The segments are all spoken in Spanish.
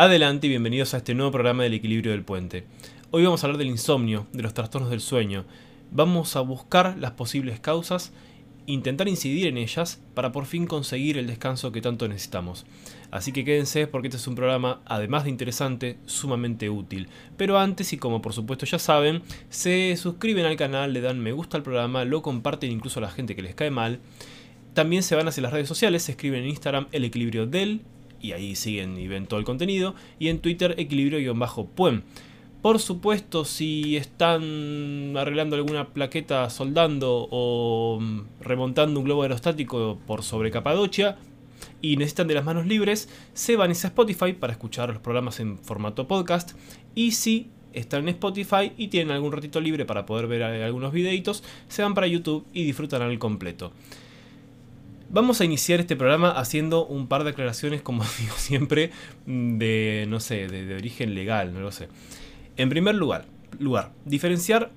Adelante y bienvenidos a este nuevo programa del equilibrio del puente. Hoy vamos a hablar del insomnio, de los trastornos del sueño. Vamos a buscar las posibles causas, intentar incidir en ellas para por fin conseguir el descanso que tanto necesitamos. Así que quédense porque este es un programa, además de interesante, sumamente útil. Pero antes, y como por supuesto ya saben, se suscriben al canal, le dan me gusta al programa, lo comparten incluso a la gente que les cae mal. También se van hacia las redes sociales, se escriben en Instagram el equilibrio del y ahí siguen y ven todo el contenido. Y en Twitter, equilibrio-puen. Por supuesto, si están arreglando alguna plaqueta soldando o mm, remontando un globo aerostático por sobre Capadocia y necesitan de las manos libres, se van a Spotify para escuchar los programas en formato podcast. Y si están en Spotify y tienen algún ratito libre para poder ver algunos videitos, se van para YouTube y disfrutan al completo. Vamos a iniciar este programa haciendo un par de aclaraciones, como digo siempre, de, no sé, de, origen legal, no lo sé. En primer lugar, lugar diferenciar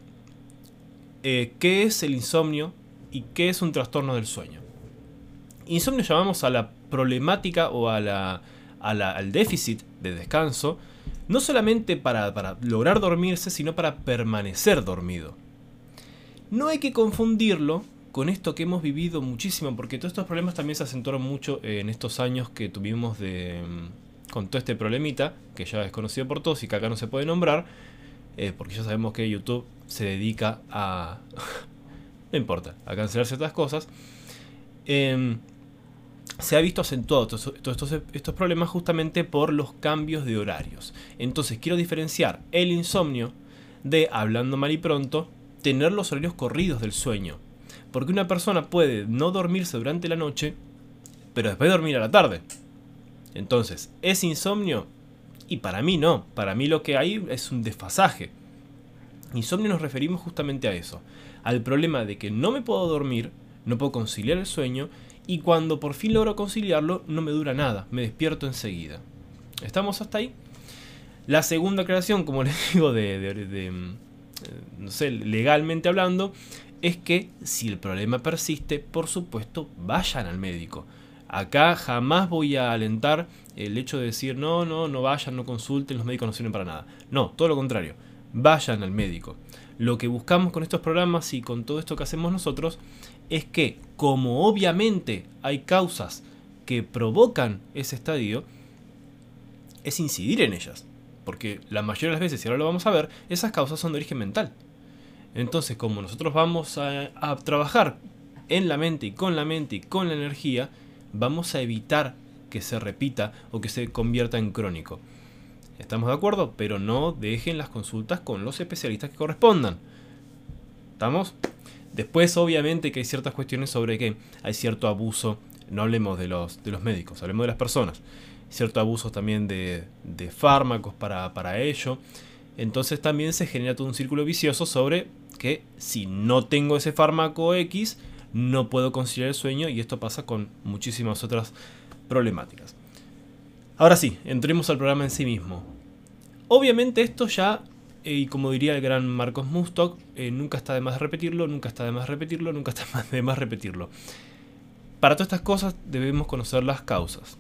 eh, qué es el insomnio y qué es un trastorno del sueño. Insomnio llamamos a la problemática o a la, al déficit de descanso, no solamente para, para lograr dormirse, sino para permanecer dormido. No hay que confundirlo con esto que hemos vivido muchísimo, porque todos estos problemas también se acentuaron mucho en estos años que tuvimos de, mm, con todo este problemita, que ya es conocido por todos y que acá no se puede nombrar, eh, porque ya sabemos que YouTube se dedica a... no importa, a cancelar ciertas cosas. Em, se ha visto acentuado todos, estos, estos problemas justamente por los cambios de horarios. Entonces quiero diferenciar el insomnio de, hablando mal y pronto, tener los horarios corridos del sueño. Porque una persona puede no dormirse durante la noche, pero después dormir a la tarde. Entonces, ¿es insomnio? Y para mí no, para mí lo que hay es un desfasaje. Insomnio nos referimos justamente a eso, al problema de que no me puedo dormir, no puedo conciliar el sueño, y cuando por fin logro conciliarlo, no me dura nada, me despierto enseguida. ¿Estamos hasta ahí? La segunda creación, como les digo, de, mm, no sé, legalmente hablando, es que si el problema persiste, por supuesto, vayan al médico. Acá jamás voy a alentar el hecho de decir, no, no, no vayan, no consulten, los médicos no sirven para nada. No, todo lo contrario, vayan al médico. Lo que buscamos con estos programas y con todo esto que hacemos nosotros es que, como obviamente hay causas que provocan ese estadio, es incidir en ellas. Porque la mayoría de las veces, y ahora lo vamos a ver, esas causas son de origen mental. Entonces, como nosotros vamos a, trabajar en la mente y con la mente y con la energía, vamos a evitar que se repita o que se convierta en crónico. ¿Estamos de acuerdo? Pero no dejen las consultas con los especialistas que correspondan. ¿Estamos? Después, obviamente, que hay ciertas cuestiones sobre que hay cierto abuso. No hablemos de los, de los médicos, hablemos de las personas. Cierto abuso también de, de fármacos para, para ello. Entonces también se genera todo un círculo vicioso sobre que si no tengo ese fármaco X, no puedo conciliar el sueño y esto pasa con muchísimas otras problemáticas. Ahora sí, entremos al programa en sí mismo. Obviamente esto ya, eh, y como diría el gran Marcos Mustock, eh, nunca está de más repetirlo, nunca está de más repetirlo, nunca está de más repetirlo. Para todas estas cosas debemos conocer las causas.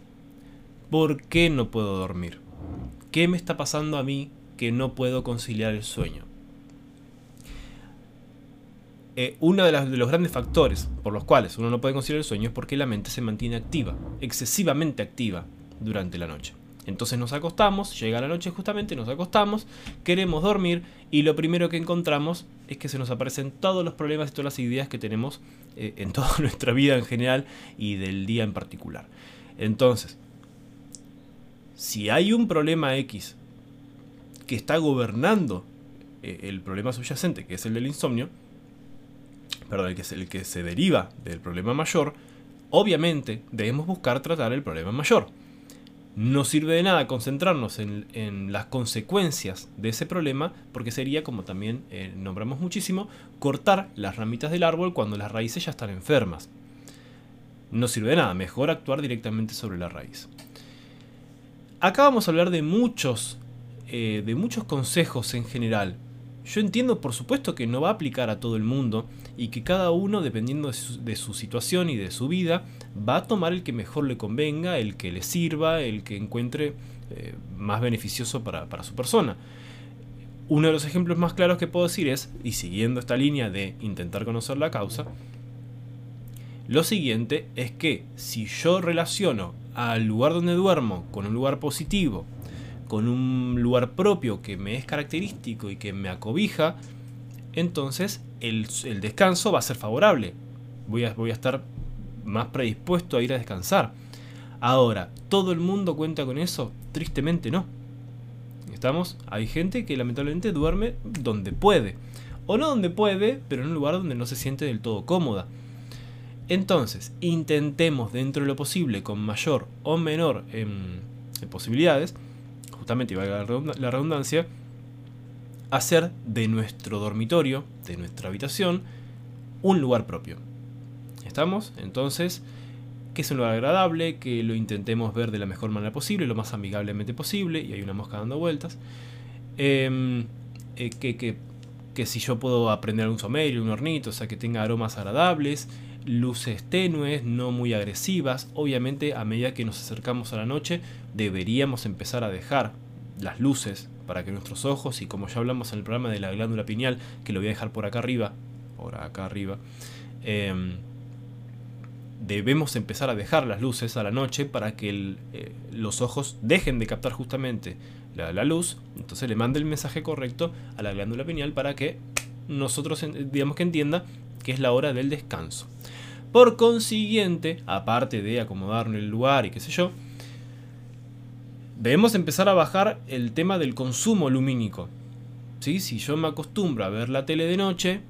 ¿Por qué no puedo dormir? ¿Qué me está pasando a mí que no puedo conciliar el sueño? Eh, uno de, los grandes factores por los cuales uno no puede conciliar el sueño es porque la mente se mantiene activa, excesivamente activa durante la noche. Entonces nos acostamos, llega la noche justamente, nos acostamos, queremos dormir y lo primero que encontramos es que se nos aparecen todos los problemas y todas las ideas que tenemos eh, en toda nuestra vida en general y del día en particular. Entonces, si hay un problema X que está gobernando eh, el problema subyacente, que es el del insomnio, perdón, el que, el que se deriva del problema mayor, obviamente debemos buscar tratar el problema mayor. No sirve de nada concentrarnos en, las consecuencias de ese problema, porque sería, como también eh, nombramos muchísimo, cortar las ramitas del árbol cuando las raíces ya están enfermas. No sirve de nada, mejor actuar directamente sobre la raíz. Acá vamos a hablar de muchos, eh, de muchos consejos en general. Yo entiendo, por supuesto, que no va a aplicar a todo el mundo, y que cada uno, dependiendo de su, situación y de su vida, va a tomar el que mejor le convenga, el que le sirva, el que encuentre eh, más beneficioso para, para su persona. Uno de los ejemplos más claros que puedo decir es, y siguiendo esta línea de intentar conocer la causa, lo siguiente es que si yo relaciono al lugar donde duermo con un lugar positivo, con un lugar propio que me es característico y que me acobija, entonces el, descanso va a ser favorable. Voy a, estar más predispuesto a ir a descansar. Ahora, ¿todo el mundo cuenta con eso? Tristemente no. ¿Estamos? Hay gente que lamentablemente duerme donde puede. O no donde puede, pero en un lugar donde no se siente del todo cómoda. Entonces, intentemos dentro de lo posible, con mayor o menor em, posibilidades, justamente y valga la redundancia, hacer de nuestro dormitorio, de nuestra habitación, un lugar propio. ¿Estamos? Entonces, que es un lugar agradable, que lo intentemos ver de la mejor manera posible, lo más amigablemente posible, y hay una mosca dando vueltas. Em, eh, que, que, que, si yo puedo aprender un somerio, un hornito, o sea, que tenga aromas agradables, luces tenues, no muy agresivas. Obviamente a medida que nos acercamos a la noche deberíamos empezar a dejar las luces para que nuestros ojos, y como ya hablamos en el programa de la glándula pineal, que lo voy a dejar por acá arriba, por acá arriba, em, debemos empezar a dejar las luces a la noche para que eh, los ojos dejen de captar justamente la, la, luz, entonces le mande el mensaje correcto a la glándula pineal para que nosotros digamos que entienda que es la hora del descanso. Por consiguiente, aparte de acomodarnos el lugar y qué sé yo, debemos empezar a bajar el tema del consumo lumínico. ¿Sí? Si yo me acostumbro a ver la tele de noche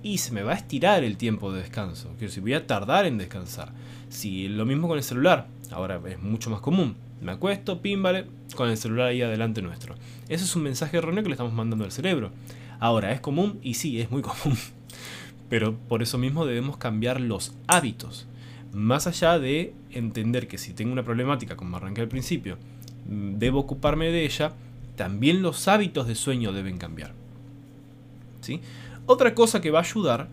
y se me va a estirar el tiempo de descanso, quiero decir, voy a tardar en descansar. Si lo mismo con el celular, ahora es mucho más común. Me acuesto, pim, vale, con el celular ahí adelante nuestro. Ese es un mensaje erróneo que le estamos mandando al cerebro. Ahora, ¿es común? Y sí, es muy común. Pero por eso mismo debemos cambiar los hábitos. Más allá de entender que si tengo una problemática, como arranqué al principio, mm, debo ocuparme de ella, también los hábitos de sueño deben cambiar. ¿Sí? Otra cosa que va a ayudar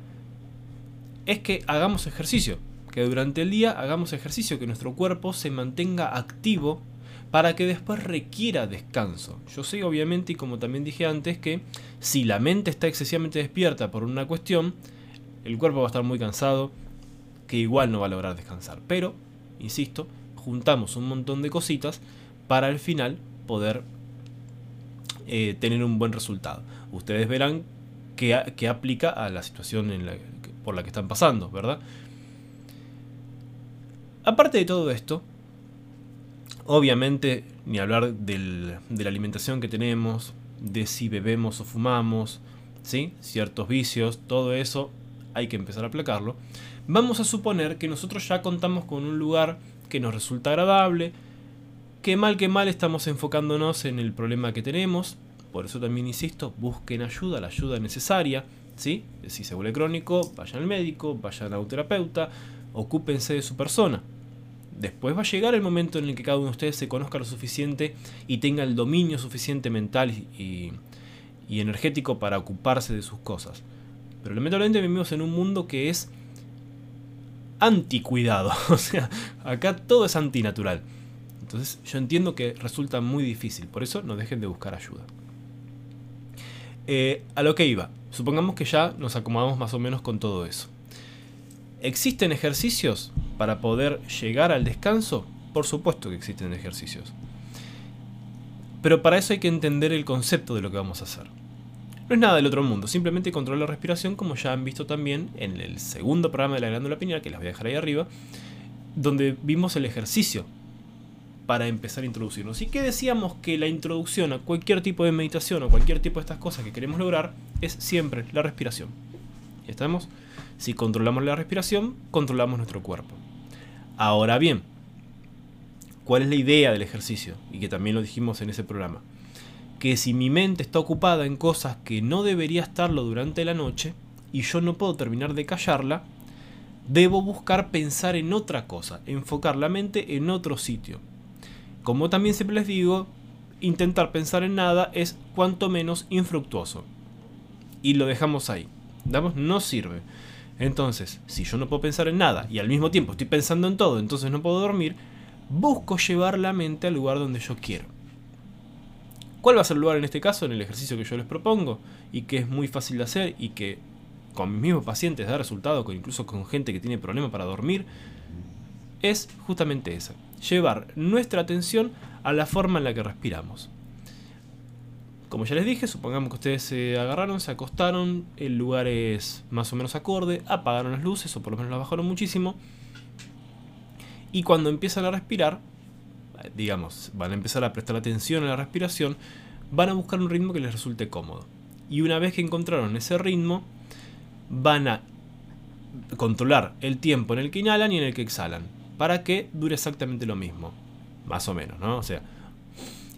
es que hagamos ejercicio, que durante el día hagamos ejercicio, que nuestro cuerpo se mantenga activo para que después requiera descanso. Yo sé obviamente, y como también dije antes, que si la mente está excesivamente despierta por una cuestión, el cuerpo va a estar muy cansado, que igual no va a lograr descansar. Pero, insisto, juntamos un montón de cositas para al final poder eh, tener un buen resultado. Ustedes verán qué, aplica a la situación por la que están pasando, ¿verdad? Aparte de todo esto, obviamente, ni hablar de la alimentación que tenemos, de si bebemos o fumamos, ¿sí? ciertos vicios, todo eso hay que empezar a aplacarlo, vamos a suponer que nosotros ya contamos con un lugar que nos resulta agradable, que mal que mal estamos enfocándonos en el problema que tenemos, por eso también insisto, busquen ayuda, la ayuda necesaria, ¿sí? Si se vuelve crónico, vayan al médico, vayan a un terapeuta, ocúpense de su persona. Después va a llegar el momento en el que cada uno de ustedes se conozca lo suficiente y tenga el dominio suficiente mental y, y energético para ocuparse de sus cosas. Pero lamentablemente vivimos en un mundo que es anticuidado. O sea, acá todo es antinatural. Entonces yo entiendo que resulta muy difícil. Por eso no dejen de buscar ayuda. Eh, a lo que iba. Supongamos que ya nos acomodamos más o menos con todo eso. ¿Existen ejercicios para poder llegar al descanso? Por supuesto que existen ejercicios. Pero para eso hay que entender el concepto de lo que vamos a hacer. No es nada del otro mundo, simplemente controla la respiración como ya han visto también en el segundo programa de la glándula pineal, que les voy a dejar ahí arriba, donde vimos el ejercicio para empezar a introducirnos. Y que decíamos que la introducción a cualquier tipo de meditación o cualquier tipo de estas cosas que queremos lograr es siempre la respiración. ¿Estamos? Si controlamos la respiración, controlamos nuestro cuerpo. Ahora bien, ¿cuál es la idea del ejercicio? Y que también lo dijimos en ese programa que si mi mente está ocupada en cosas que no debería estarlo durante la noche y yo no puedo terminar de callarla, debo buscar pensar en otra cosa, enfocar la mente en otro sitio. Como también siempre les digo, intentar pensar en nada es cuanto menos infructuoso. Y lo dejamos ahí. ¿Damos? No sirve. Entonces, si yo no puedo pensar en nada y al mismo tiempo estoy pensando en todo, entonces no puedo dormir, busco llevar la mente al lugar donde yo quiero. ¿Cuál va a ser el lugar en este caso? En el ejercicio que yo les propongo y que es muy fácil de hacer y que con mis mismos pacientes da resultado, incluso con gente que tiene problemas para dormir, es justamente esa. Llevar nuestra atención a la forma en la que respiramos. Como ya les dije, supongamos que ustedes se agarraron, se acostaron, el lugar es más o menos acorde, apagaron las luces o por lo menos las bajaron muchísimo. Y cuando empiezan a respirar, digamos, van a empezar a prestar atención a la respiración, van a buscar un ritmo que les resulte cómodo. Y una vez que encontraron ese ritmo, van a controlar el tiempo en el que inhalan y en el que exhalan, para que dure exactamente lo mismo, más o menos, ¿no? O sea,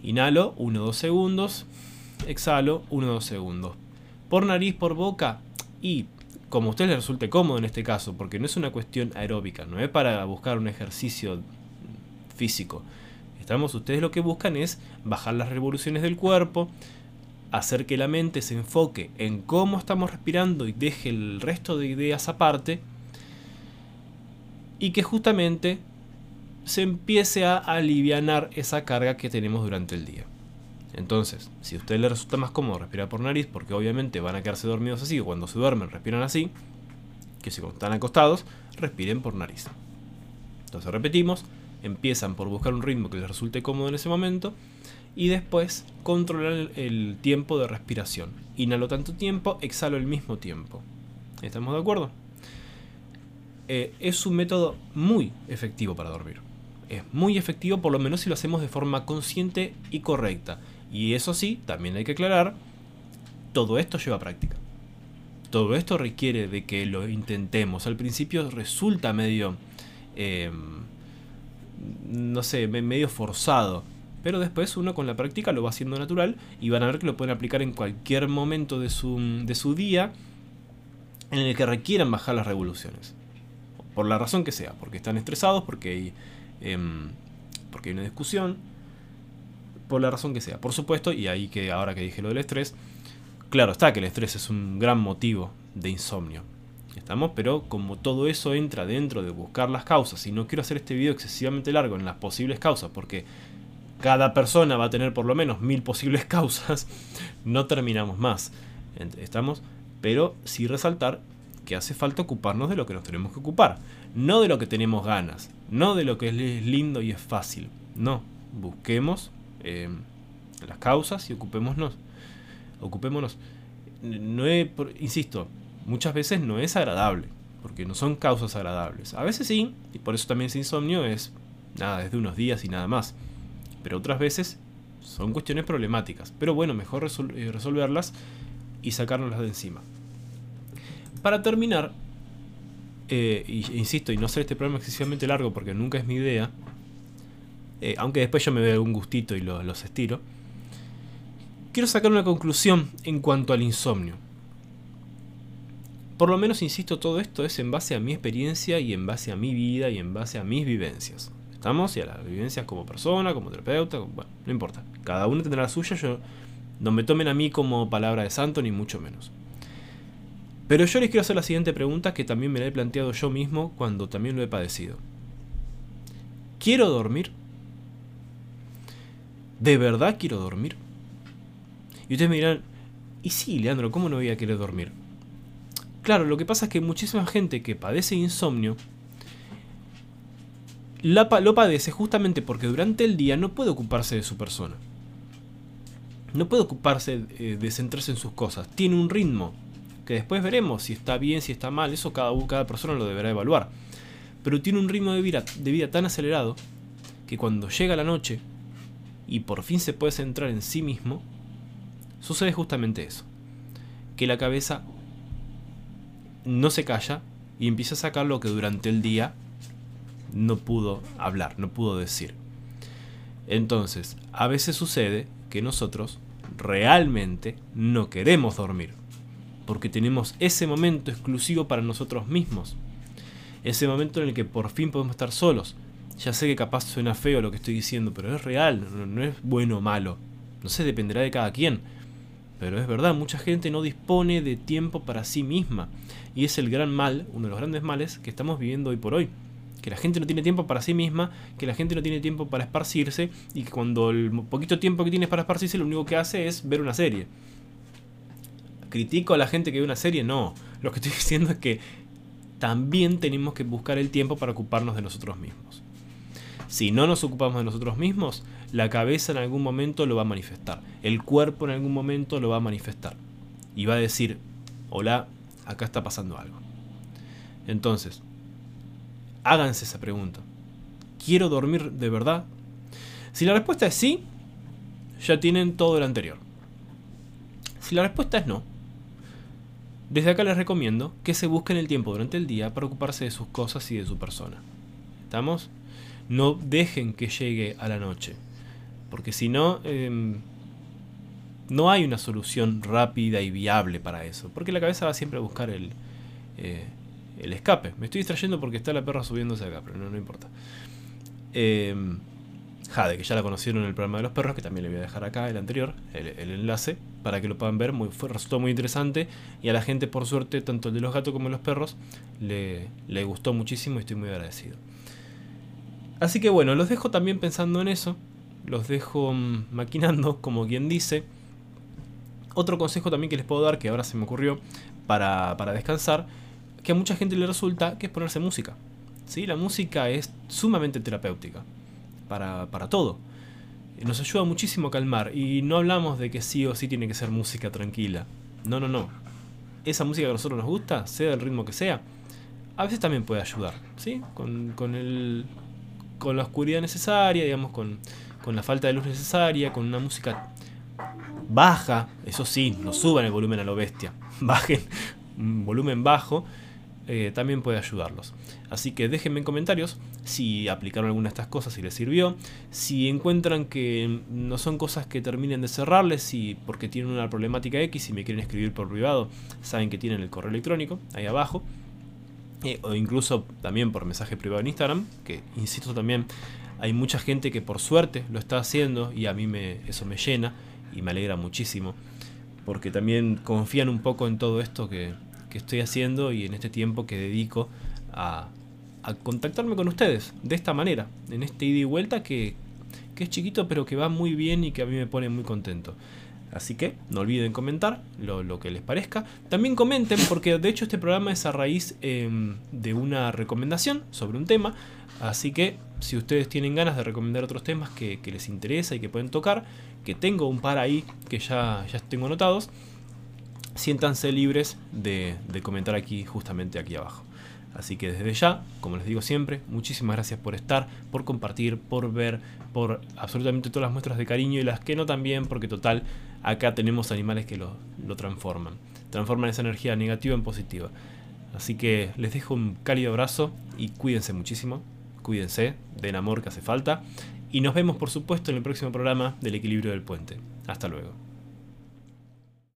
inhalo 1-2 segundos, exhalo 1-2 segundos. Por nariz, por boca y como a ustedes les resulte cómodo en este caso, porque no es una cuestión aeróbica, no es para buscar un ejercicio físico. Ustedes lo que buscan es bajar las revoluciones del cuerpo, hacer que la mente se enfoque en cómo estamos respirando y deje el resto de ideas aparte, y que justamente se empiece a aliviar esa carga que tenemos durante el día. Entonces, si a usted le resulta más cómodo respirar por nariz, porque obviamente van a quedarse dormidos así, o cuando se duermen respiran así, que si están acostados, respiren por nariz. Entonces repetimos, empiezan por buscar un ritmo que les resulte cómodo en ese momento, y después controlar el, tiempo de respiración. Inhalo tanto tiempo, exhalo el mismo tiempo. ¿Estamos de acuerdo? Eh, es un método muy efectivo para dormir. Es muy efectivo por lo menos si lo hacemos de forma consciente y correcta. Y eso sí, también hay que aclarar, todo esto lleva práctica. Todo esto requiere de que lo intentemos. Al principio resulta medio, em, no sé, medio forzado. Pero después uno con la práctica lo va haciendo natural y van a ver que lo pueden aplicar en cualquier momento de su, de su día en el que requieran bajar las revoluciones. Por la razón que sea, porque están estresados, porque hay, em, porque hay una discusión, por la razón que sea. Por supuesto, y ahí que ahora que dije lo del estrés, claro está que el estrés es un gran motivo de insomnio. ¿Estamos? Pero como todo eso entra dentro de buscar las causas, y no quiero hacer este video excesivamente largo en las posibles causas, porque cada persona va a tener por lo menos mil posibles causas, no terminamos más. ¿Estamos? Pero sí resaltar que hace falta ocuparnos de lo que nos tenemos que ocupar, no de lo que tenemos ganas, no de lo que es lindo y es fácil. No, busquemos eh, las causas y ocupémonos. Ocupémonos. No insisto, muchas veces no es agradable, porque no son causas agradables. A veces sí, y por eso también ese insomnio es nada, desde unos días y nada más. Pero otras veces son cuestiones problemáticas. Pero bueno, mejor eh, resolverlas y sacárnoslas de encima. Para terminar, eh, insisto, y no hacer este programa excesivamente largo porque nunca es mi idea, eh, aunque después yo me veo un gustito y los estiro, quiero sacar una conclusión en cuanto al insomnio. Por lo menos, insisto, todo esto es en base a mi experiencia y en base a mi vida y en base a mis vivencias. ¿Estamos? Y a las vivencias como persona, como terapeuta, bueno, no importa. Cada uno tendrá la suya, yo no me tomen a mí como palabra de santo, ni mucho menos. Pero yo les quiero hacer la siguiente pregunta que también me la he planteado yo mismo cuando también lo he padecido. ¿Quiero dormir? ¿De verdad quiero dormir? Y ustedes me dirán, y sí, Leandro, ¿cómo no voy a querer dormir? Claro, lo que pasa es que muchísima gente que padece insomnio lo padece justamente porque durante el día no puede ocuparse de su persona. No puede ocuparse eh, de centrarse en sus cosas. Tiene un ritmo que después veremos si está bien, si está mal. Eso cada, cada persona lo deberá evaluar. Pero tiene un ritmo de vida, de vida tan acelerado que cuando llega la noche y por fin se puede centrar en sí mismo, sucede justamente eso. Que la cabeza no se calla y empieza a sacar lo que durante el día no pudo hablar, no pudo decir. Entonces, a veces sucede que nosotros realmente no queremos dormir, porque tenemos ese momento exclusivo para nosotros mismos, ese momento en el que por fin podemos estar solos, ya sé que capaz suena feo lo que estoy diciendo, pero es real, no, es bueno o malo. No sé, dependerá de cada quien. Pero es verdad, mucha gente no dispone de tiempo para sí misma. Y es el gran mal, uno de los grandes males que estamos viviendo hoy por hoy. que la gente no tiene tiempo para sí misma, que la gente no tiene tiempo para esparcirse y que cuando el poquito tiempo que tienes para esparcirse lo único que hace es ver una serie. ¿Critico a la gente que ve una serie? No. Lo que estoy diciendo es que también tenemos que buscar el tiempo para ocuparnos de nosotros mismos. Si no nos ocupamos de nosotros mismos, la cabeza en algún momento lo va a manifestar, el cuerpo en algún momento lo va a manifestar y va a decir, hola, acá está pasando algo. Entonces, háganse esa pregunta. ¿Quiero dormir de verdad? Si la respuesta es sí, ya tienen todo lo anterior. Si la respuesta es no, desde acá les recomiendo que se busquen el tiempo durante el día para ocuparse de sus cosas y de su persona. ¿Estamos? No dejen que llegue a la noche, porque si no, em, no hay una solución rápida y viable para eso, porque la cabeza va siempre a buscar el, eh, el escape. Me estoy distrayendo porque está la perra subiéndose acá, pero no, no importa. Eh, Jade, que ya la conocieron en el programa de los perros, que también le voy a dejar acá el anterior, el, enlace, para que lo puedan ver. Muy, fue, resultó muy interesante y a la gente, por suerte, tanto el de los gatos como de los perros, le, le gustó muchísimo y estoy muy agradecido. Así que bueno, los dejo también pensando en eso, los dejo mm, maquinando, como quien dice. Otro consejo también que les puedo dar, que ahora se me ocurrió, para, para descansar, que a mucha gente le resulta, que es ponerse música. ¿Sí? La música es sumamente terapéutica para, para todo. Nos ayuda muchísimo a calmar y no hablamos de que sí o sí tiene que ser música tranquila. No, no, no. Esa música que a nosotros nos gusta, sea el ritmo que sea, a veces también puede ayudar, ¿sí? Con, con, el, con la oscuridad necesaria, digamos, con, con la falta de luz necesaria, con una música baja, eso sí, no suban el volumen a lo bestia, bajen volumen bajo eh, también puede ayudarlos. Así que déjenme en comentarios si aplicaron alguna de estas cosas, si les sirvió, si encuentran que no son cosas que terminen de cerrarles, si porque tienen una problemática X y me quieren escribir por privado, saben que tienen el correo electrónico ahí abajo. Eh, o incluso también por mensaje privado en Instagram, que insisto también, hay mucha gente que por suerte lo está haciendo y a mí me, eso me llena y me alegra muchísimo, porque también confían un poco en todo esto que, que estoy haciendo y en este tiempo que dedico a, contactarme con ustedes de esta manera, en este ida y vuelta que, es chiquito pero que va muy bien y que a mí me pone muy contento. Así que no olviden comentar lo, que les parezca. También comenten, porque de hecho este programa es a raíz em, de una recomendación sobre un tema. Así que si ustedes tienen ganas de recomendar otros temas que, les interesa y que pueden tocar, que tengo un par ahí que ya, ya tengo anotados, siéntanse libres de, comentar aquí, justamente aquí abajo. Así que desde ya, como les digo siempre, muchísimas gracias por estar, por compartir, por ver, por absolutamente todas las muestras de cariño y las que no también, porque total, acá tenemos animales que lo, lo transforman. Transforman esa energía negativa en positiva. Así que les dejo un cálido abrazo y cuídense muchísimo. Cuídense, den amor que hace falta. Y nos vemos por supuesto en el próximo programa del equilibrio del puente. Hasta luego.